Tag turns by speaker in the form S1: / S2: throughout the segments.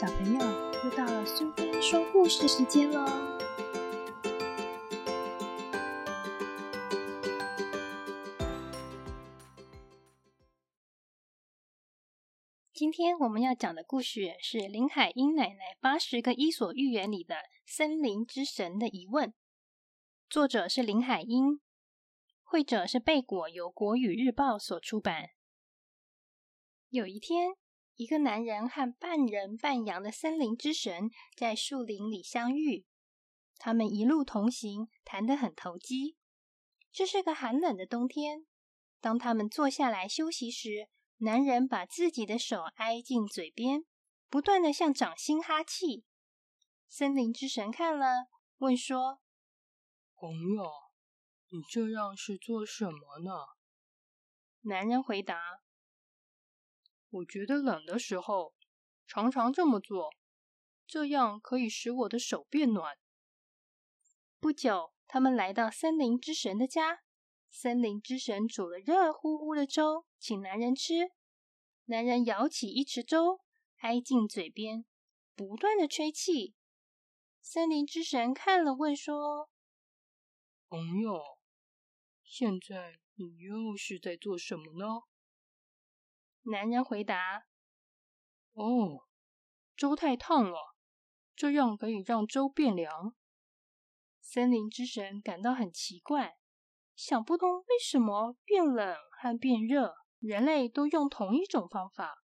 S1: 小朋友，又到了苏菲说故事时间喽！今天我们要讲的故事是林海音奶奶八十个伊索寓言里的《森林之神的疑问》，作者是林海音，绘者是贝果，由国语日报所出版。有一天。一个男人和半人半羊的森林之神在树林里相遇，他们一路同行，谈得很投机。这是个寒冷的冬天，当他们坐下来休息时，男人把自己的手挨进嘴边，不断的向掌心哈气。森林之神看了，问说：“
S2: 朋友，你这样是做什么呢？”
S1: 男人回答。
S2: 我觉得冷的时候，常常这么做，这样可以使我的手变暖。
S1: 不久，他们来到森林之神的家，森林之神煮了热乎乎的粥，请男人吃。男人舀起一池粥，挨进嘴边，不断的吹气。森林之神看了，问说：“
S2: 朋友，现在你又是在做什么呢？”
S1: 男人回答：“
S2: 哦，粥太烫了，这样可以让粥变凉。”
S1: 森林之神感到很奇怪，想不通为什么变冷和变热，人类都用同一种方法。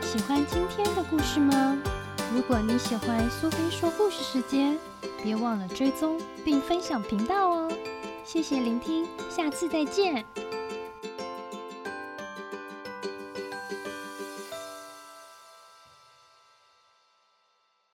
S1: 喜欢今天的故事吗？如果你喜欢苏菲说故事时间，别忘了追踪并分享频道哦。谢谢聆听，下次再见。